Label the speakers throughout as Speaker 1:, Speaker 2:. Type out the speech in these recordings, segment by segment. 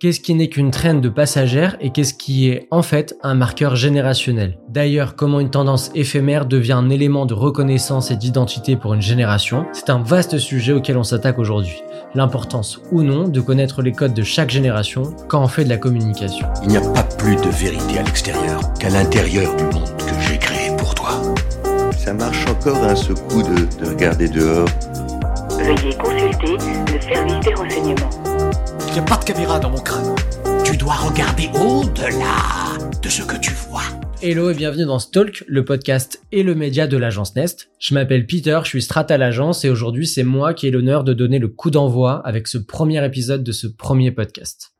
Speaker 1: Qu'est-ce qui n'est qu'une traîne de passagère et qu'est-ce qui est en fait un marqueur générationnel D'ailleurs, comment une tendance éphémère devient un élément de reconnaissance et d'identité pour une génération C'est un vaste sujet auquel on s'attaque aujourd'hui. L'importance ou non de connaître les codes de chaque génération quand on fait de la communication.
Speaker 2: Il n'y a pas plus de vérité à l'extérieur qu'à l'intérieur du monde que j'ai créé pour toi.
Speaker 3: Ça marche encore un secou de, de regarder dehors?
Speaker 4: Veuillez consulter le service des renseignements.
Speaker 2: Il n'y a pas de caméra dans mon crâne. Tu dois regarder au-delà de ce que tu vois.
Speaker 1: Hello et bienvenue dans Stalk, le podcast et le média de l'agence Nest. Je m'appelle Peter, je suis strat à l'agence et aujourd'hui c'est moi qui ai l'honneur de donner le coup d'envoi avec ce premier épisode de ce premier podcast.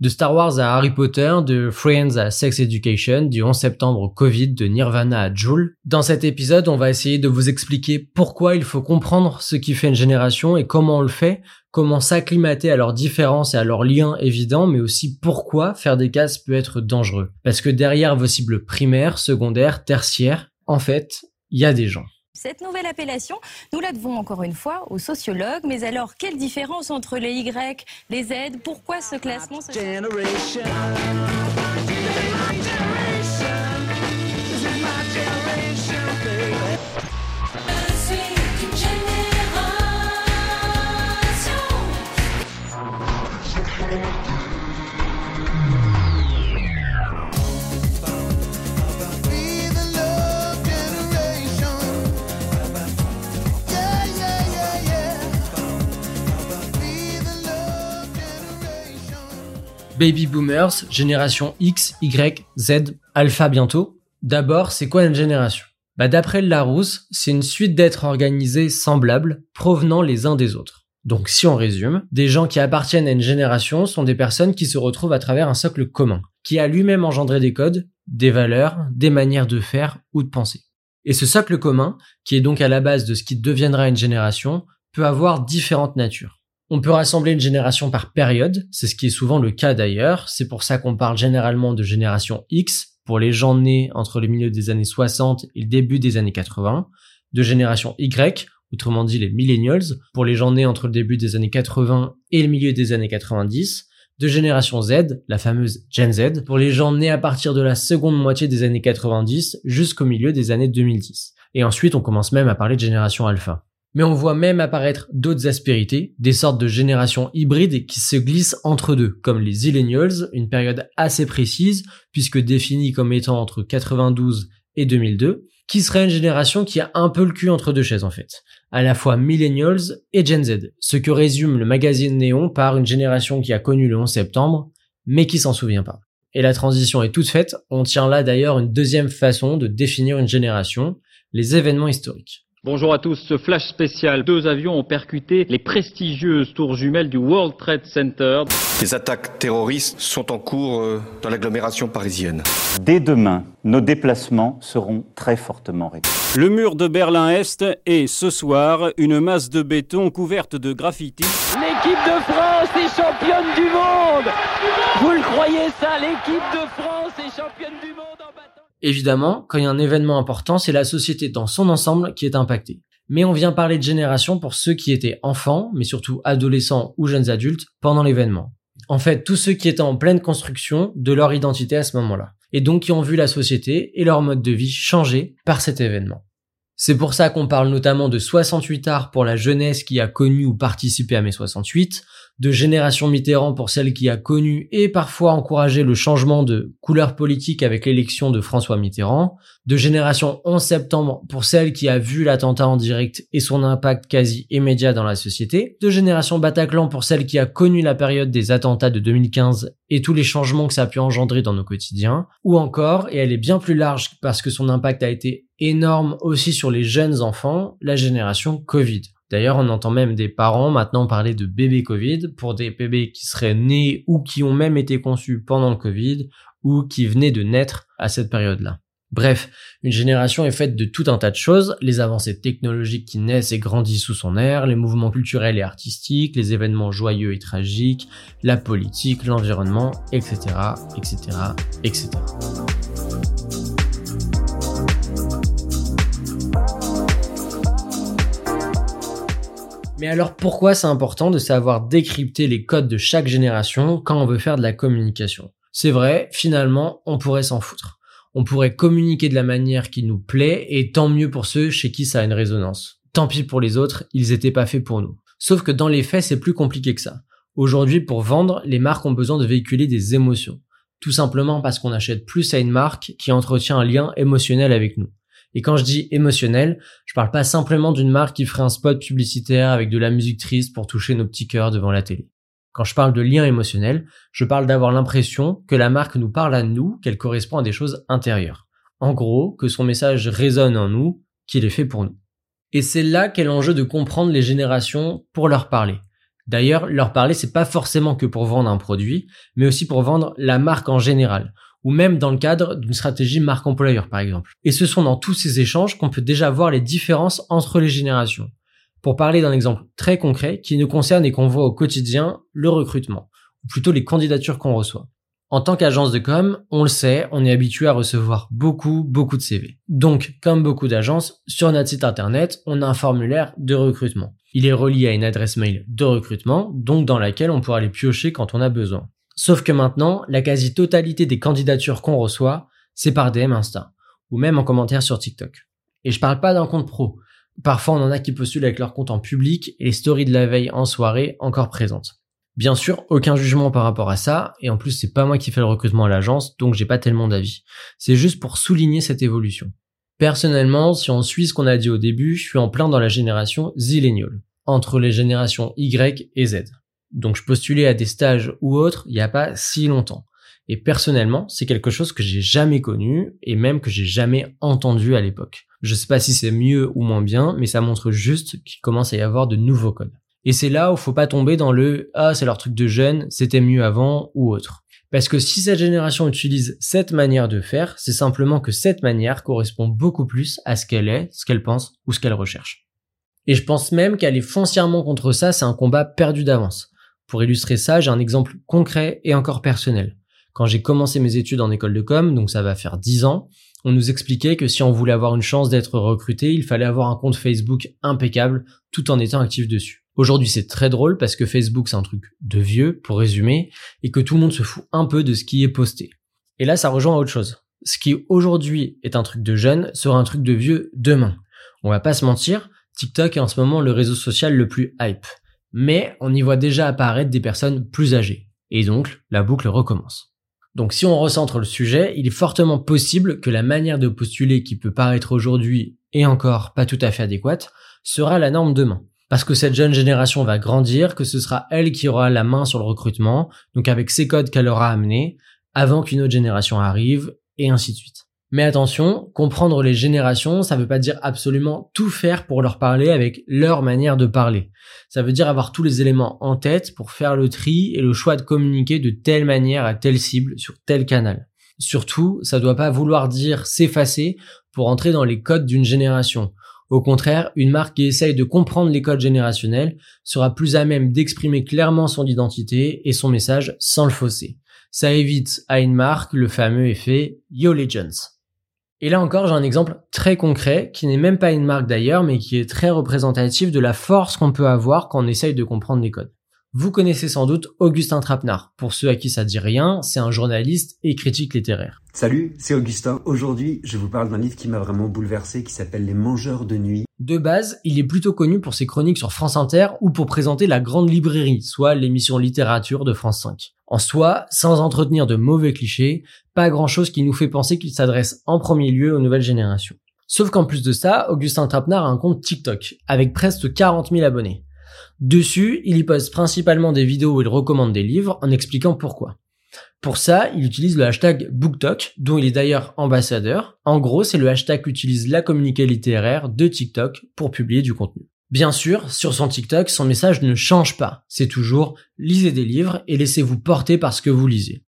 Speaker 1: De Star Wars à Harry Potter, de Friends à Sex Education, du 11 septembre au Covid, de Nirvana à Joule. Dans cet épisode, on va essayer de vous expliquer pourquoi il faut comprendre ce qui fait une génération et comment on le fait, comment s'acclimater à leurs différences et à leurs liens évidents, mais aussi pourquoi faire des cases peut être dangereux. Parce que derrière vos cibles primaires, secondaires, tertiaires, en fait, il y a des gens.
Speaker 5: Cette nouvelle appellation, nous la devons encore une fois aux sociologues. Mais alors, quelle différence entre les Y, les Z? Pourquoi ce classement
Speaker 1: Baby Boomers, génération X, Y, Z, Alpha bientôt. D'abord, c'est quoi une génération? Bah, D'après Larousse, c'est une suite d'êtres organisés semblables, provenant les uns des autres. Donc si on résume, des gens qui appartiennent à une génération sont des personnes qui se retrouvent à travers un socle commun, qui a lui-même engendré des codes, des valeurs, des manières de faire ou de penser. Et ce socle commun, qui est donc à la base de ce qui deviendra une génération, peut avoir différentes natures. On peut rassembler une génération par période, c'est ce qui est souvent le cas d'ailleurs, c'est pour ça qu'on parle généralement de génération X pour les gens nés entre le milieu des années 60 et le début des années 80, de génération Y, autrement dit les millennials, pour les gens nés entre le début des années 80 et le milieu des années 90, de génération Z, la fameuse Gen Z, pour les gens nés à partir de la seconde moitié des années 90 jusqu'au milieu des années 2010. Et ensuite on commence même à parler de génération alpha. Mais on voit même apparaître d'autres aspérités, des sortes de générations hybrides qui se glissent entre deux, comme les Zillennials, une période assez précise, puisque définie comme étant entre 92 et 2002, qui serait une génération qui a un peu le cul entre deux chaises en fait, à la fois Millennials et Gen Z, ce que résume le magazine Néon par une génération qui a connu le 11 septembre, mais qui s'en souvient pas. Et la transition est toute faite, on tient là d'ailleurs une deuxième façon de définir une génération, les événements historiques.
Speaker 6: Bonjour à tous, ce flash spécial. Deux avions ont percuté les prestigieuses tours jumelles du World Trade Center.
Speaker 3: Les attaques terroristes sont en cours euh, dans l'agglomération parisienne.
Speaker 7: Dès demain, nos déplacements seront très fortement réduits.
Speaker 8: Le mur de Berlin-Est est ce soir une masse de béton couverte de graffiti.
Speaker 9: L'équipe de France est championne du monde Vous le croyez ça L'équipe de France est championne du monde en
Speaker 1: Évidemment, quand il y a un événement important, c'est la société dans son ensemble qui est impactée. Mais on vient parler de génération pour ceux qui étaient enfants, mais surtout adolescents ou jeunes adultes, pendant l'événement. En fait, tous ceux qui étaient en pleine construction de leur identité à ce moment-là. Et donc qui ont vu la société et leur mode de vie changer par cet événement. C'est pour ça qu'on parle notamment de 68 arts pour la jeunesse qui a connu ou participé à mai 68, de Génération Mitterrand pour celle qui a connu et parfois encouragé le changement de couleur politique avec l'élection de François Mitterrand, de Génération 11 septembre pour celle qui a vu l'attentat en direct et son impact quasi immédiat dans la société, de Génération Bataclan pour celle qui a connu la période des attentats de 2015 et tous les changements que ça a pu engendrer dans nos quotidiens, ou encore, et elle est bien plus large parce que son impact a été énorme aussi sur les jeunes enfants, la génération Covid. D'ailleurs, on entend même des parents maintenant parler de bébés Covid pour des bébés qui seraient nés ou qui ont même été conçus pendant le Covid ou qui venaient de naître à cette période-là. Bref, une génération est faite de tout un tas de choses, les avancées technologiques qui naissent et grandissent sous son air, les mouvements culturels et artistiques, les événements joyeux et tragiques, la politique, l'environnement, etc., etc., etc. Mais alors pourquoi c'est important de savoir décrypter les codes de chaque génération quand on veut faire de la communication? C'est vrai, finalement, on pourrait s'en foutre. On pourrait communiquer de la manière qui nous plaît et tant mieux pour ceux chez qui ça a une résonance. Tant pis pour les autres, ils étaient pas faits pour nous. Sauf que dans les faits, c'est plus compliqué que ça. Aujourd'hui, pour vendre, les marques ont besoin de véhiculer des émotions. Tout simplement parce qu'on achète plus à une marque qui entretient un lien émotionnel avec nous. Et quand je dis émotionnel, je parle pas simplement d'une marque qui ferait un spot publicitaire avec de la musique triste pour toucher nos petits cœurs devant la télé. Quand je parle de lien émotionnel, je parle d'avoir l'impression que la marque nous parle à nous, qu'elle correspond à des choses intérieures. En gros, que son message résonne en nous, qu'il est fait pour nous. Et c'est là qu'est l'enjeu de comprendre les générations pour leur parler. D'ailleurs, leur parler, c'est pas forcément que pour vendre un produit, mais aussi pour vendre la marque en général, ou même dans le cadre d'une stratégie marque employeur par exemple. Et ce sont dans tous ces échanges qu'on peut déjà voir les différences entre les générations. Pour parler d'un exemple très concret qui nous concerne et qu'on voit au quotidien, le recrutement, ou plutôt les candidatures qu'on reçoit. En tant qu'agence de com, on le sait, on est habitué à recevoir beaucoup, beaucoup de CV. Donc, comme beaucoup d'agences, sur notre site internet, on a un formulaire de recrutement. Il est relié à une adresse mail de recrutement, donc dans laquelle on pourra les piocher quand on a besoin. Sauf que maintenant, la quasi-totalité des candidatures qu'on reçoit, c'est par DM Insta, ou même en commentaire sur TikTok. Et je parle pas d'un compte pro. Parfois, on en a qui postulent avec leur compte en public et les stories de la veille en soirée encore présentes. Bien sûr, aucun jugement par rapport à ça, et en plus, c'est pas moi qui fais le recrutement à l'agence, donc j'ai pas tellement d'avis. C'est juste pour souligner cette évolution. Personnellement, si on suit ce qu'on a dit au début, je suis en plein dans la génération Zillennial, entre les générations Y et Z. Donc je postulais à des stages ou autres il n'y a pas si longtemps. Et personnellement, c'est quelque chose que j'ai jamais connu et même que j'ai jamais entendu à l'époque. Je sais pas si c'est mieux ou moins bien, mais ça montre juste qu'il commence à y avoir de nouveaux codes. Et c'est là où faut pas tomber dans le ah c'est leur truc de jeune, c'était mieux avant ou autre. Parce que si cette génération utilise cette manière de faire, c'est simplement que cette manière correspond beaucoup plus à ce qu'elle est, ce qu'elle pense ou ce qu'elle recherche. Et je pense même qu'aller foncièrement contre ça, c'est un combat perdu d'avance. Pour illustrer ça, j'ai un exemple concret et encore personnel. Quand j'ai commencé mes études en école de com, donc ça va faire 10 ans, on nous expliquait que si on voulait avoir une chance d'être recruté, il fallait avoir un compte Facebook impeccable tout en étant actif dessus. Aujourd'hui, c'est très drôle parce que Facebook, c'est un truc de vieux, pour résumer, et que tout le monde se fout un peu de ce qui est posté. Et là, ça rejoint à autre chose. Ce qui aujourd'hui est un truc de jeune sera un truc de vieux demain. On va pas se mentir, TikTok est en ce moment le réseau social le plus hype mais on y voit déjà apparaître des personnes plus âgées. Et donc, la boucle recommence. Donc si on recentre le sujet, il est fortement possible que la manière de postuler qui peut paraître aujourd'hui et encore pas tout à fait adéquate sera la norme demain. Parce que cette jeune génération va grandir, que ce sera elle qui aura la main sur le recrutement, donc avec ces codes qu'elle aura amenés, avant qu'une autre génération arrive, et ainsi de suite. Mais attention, comprendre les générations, ça veut pas dire absolument tout faire pour leur parler avec leur manière de parler. Ça veut dire avoir tous les éléments en tête pour faire le tri et le choix de communiquer de telle manière à telle cible sur tel canal. Surtout, ça doit pas vouloir dire s'effacer pour entrer dans les codes d'une génération. Au contraire, une marque qui essaye de comprendre les codes générationnels sera plus à même d'exprimer clairement son identité et son message sans le fausser. Ça évite à une marque le fameux effet Yo Legends. Et là encore, j'ai un exemple très concret, qui n'est même pas une marque d'ailleurs, mais qui est très représentatif de la force qu'on peut avoir quand on essaye de comprendre les codes. Vous connaissez sans doute Augustin Trapenard. Pour ceux à qui ça dit rien, c'est un journaliste et critique littéraire.
Speaker 10: Salut, c'est Augustin. Aujourd'hui, je vous parle d'un livre qui m'a vraiment bouleversé, qui s'appelle Les Mangeurs de Nuit.
Speaker 1: De base, il est plutôt connu pour ses chroniques sur France Inter ou pour présenter la Grande Librairie, soit l'émission littérature de France 5. En soi, sans entretenir de mauvais clichés, pas grand chose qui nous fait penser qu'il s'adresse en premier lieu aux nouvelles générations. Sauf qu'en plus de ça, Augustin Trapenard a un compte TikTok, avec presque 40 000 abonnés. Dessus, il y poste principalement des vidéos où il recommande des livres en expliquant pourquoi. Pour ça, il utilise le hashtag BookTok, dont il est d'ailleurs ambassadeur. En gros, c'est le hashtag qu'utilise la communiqué littéraire de TikTok pour publier du contenu. Bien sûr, sur son TikTok, son message ne change pas. C'est toujours lisez des livres et laissez-vous porter par ce que vous lisez.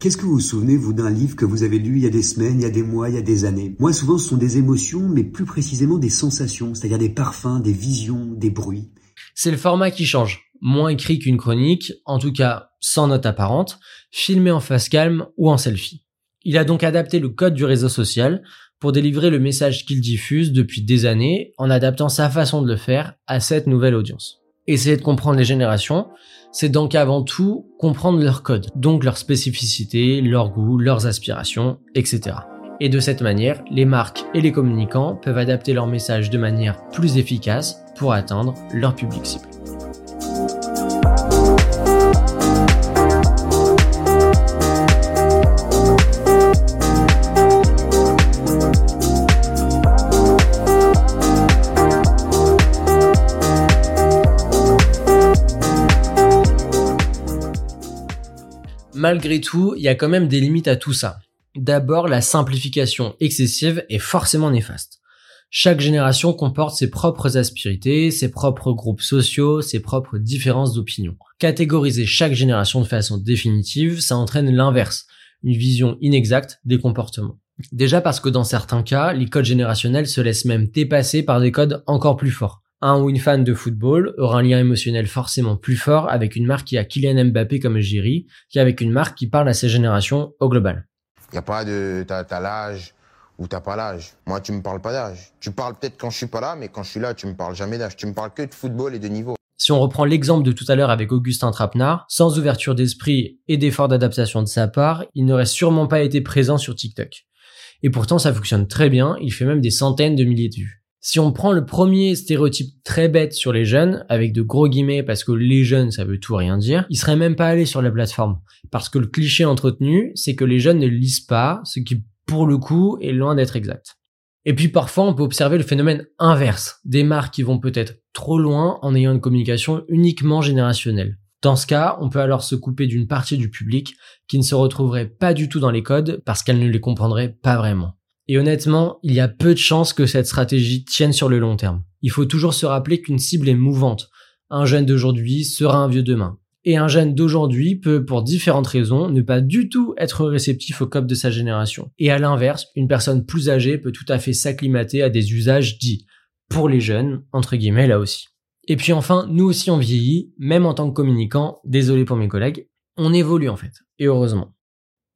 Speaker 10: Qu'est-ce que vous vous souvenez, vous, d'un livre que vous avez lu il y a des semaines, il y a des mois, il y a des années? Moi, souvent, ce sont des émotions, mais plus précisément des sensations, c'est-à-dire des parfums, des visions, des bruits.
Speaker 1: C'est le format qui change. Moins écrit qu'une chronique, en tout cas sans note apparente, filmé en face calme ou en selfie. Il a donc adapté le code du réseau social pour délivrer le message qu'il diffuse depuis des années en adaptant sa façon de le faire à cette nouvelle audience. Essayer de comprendre les générations, c'est donc avant tout comprendre leur code, donc leurs spécificités, leurs goûts, leurs aspirations, etc. Et de cette manière, les marques et les communicants peuvent adapter leur message de manière plus efficace pour atteindre leur public cible. Malgré tout, il y a quand même des limites à tout ça. D'abord, la simplification excessive est forcément néfaste. Chaque génération comporte ses propres aspérités, ses propres groupes sociaux, ses propres différences d'opinion. Catégoriser chaque génération de façon définitive, ça entraîne l'inverse, une vision inexacte des comportements. Déjà parce que dans certains cas, les codes générationnels se laissent même dépasser par des codes encore plus forts un ou une fan de football aura un lien émotionnel forcément plus fort avec une marque qui a Kylian Mbappé comme Jiri qu'avec une marque qui parle à ses générations au global.
Speaker 11: Il n'y a pas de t'as, l'âge ou t'as pas l'âge. Moi, tu me parles pas d'âge. Tu parles peut-être quand je suis pas là, mais quand je suis là, tu me parles jamais d'âge. Tu me parles que de football et de niveau.
Speaker 1: Si on reprend l'exemple de tout à l'heure avec Augustin Trapenard, sans ouverture d'esprit et d'effort d'adaptation de sa part, il n'aurait sûrement pas été présent sur TikTok. Et pourtant, ça fonctionne très bien, il fait même des centaines de milliers de vues. Si on prend le premier stéréotype très bête sur les jeunes, avec de gros guillemets parce que les jeunes ça veut tout rien dire, ils seraient même pas allés sur la plateforme. Parce que le cliché entretenu, c'est que les jeunes ne lisent pas, ce qui pour le coup est loin d'être exact. Et puis parfois on peut observer le phénomène inverse, des marques qui vont peut-être trop loin en ayant une communication uniquement générationnelle. Dans ce cas, on peut alors se couper d'une partie du public qui ne se retrouverait pas du tout dans les codes parce qu'elle ne les comprendrait pas vraiment. Et honnêtement, il y a peu de chances que cette stratégie tienne sur le long terme. Il faut toujours se rappeler qu'une cible est mouvante. Un jeune d'aujourd'hui sera un vieux demain. Et un jeune d'aujourd'hui peut, pour différentes raisons, ne pas du tout être réceptif au cop de sa génération. Et à l'inverse, une personne plus âgée peut tout à fait s'acclimater à des usages dits pour les jeunes, entre guillemets là aussi. Et puis enfin, nous aussi on vieillit, même en tant que communicant, désolé pour mes collègues, on évolue en fait, et heureusement.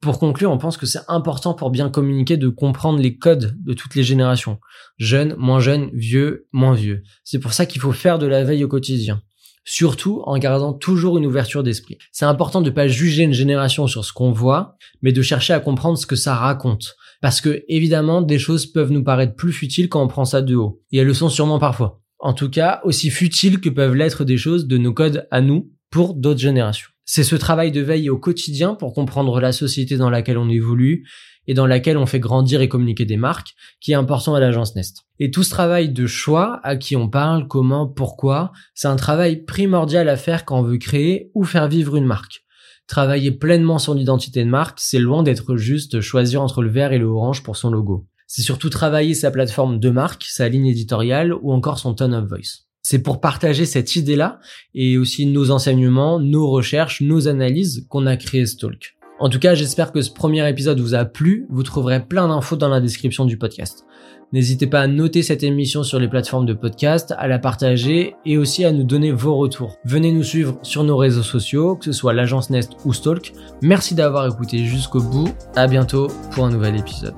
Speaker 1: Pour conclure, on pense que c'est important pour bien communiquer de comprendre les codes de toutes les générations. Jeunes, moins jeunes, vieux, moins vieux. C'est pour ça qu'il faut faire de la veille au quotidien. Surtout en gardant toujours une ouverture d'esprit. C'est important de ne pas juger une génération sur ce qu'on voit, mais de chercher à comprendre ce que ça raconte. Parce que, évidemment, des choses peuvent nous paraître plus futiles quand on prend ça de haut. Et elles le sont sûrement parfois. En tout cas, aussi futiles que peuvent l'être des choses de nos codes à nous pour d'autres générations. C'est ce travail de veille au quotidien pour comprendre la société dans laquelle on évolue et dans laquelle on fait grandir et communiquer des marques qui est important à l'agence Nest. Et tout ce travail de choix, à qui on parle, comment, pourquoi, c'est un travail primordial à faire quand on veut créer ou faire vivre une marque. Travailler pleinement son identité de marque, c'est loin d'être juste choisir entre le vert et le orange pour son logo. C'est surtout travailler sa plateforme de marque, sa ligne éditoriale ou encore son tone of voice. C'est pour partager cette idée-là et aussi nos enseignements, nos recherches, nos analyses qu'on a créé Stalk. En tout cas, j'espère que ce premier épisode vous a plu. Vous trouverez plein d'infos dans la description du podcast. N'hésitez pas à noter cette émission sur les plateformes de podcast, à la partager et aussi à nous donner vos retours. Venez nous suivre sur nos réseaux sociaux, que ce soit l'agence Nest ou Stalk. Merci d'avoir écouté jusqu'au bout. À bientôt pour un nouvel épisode.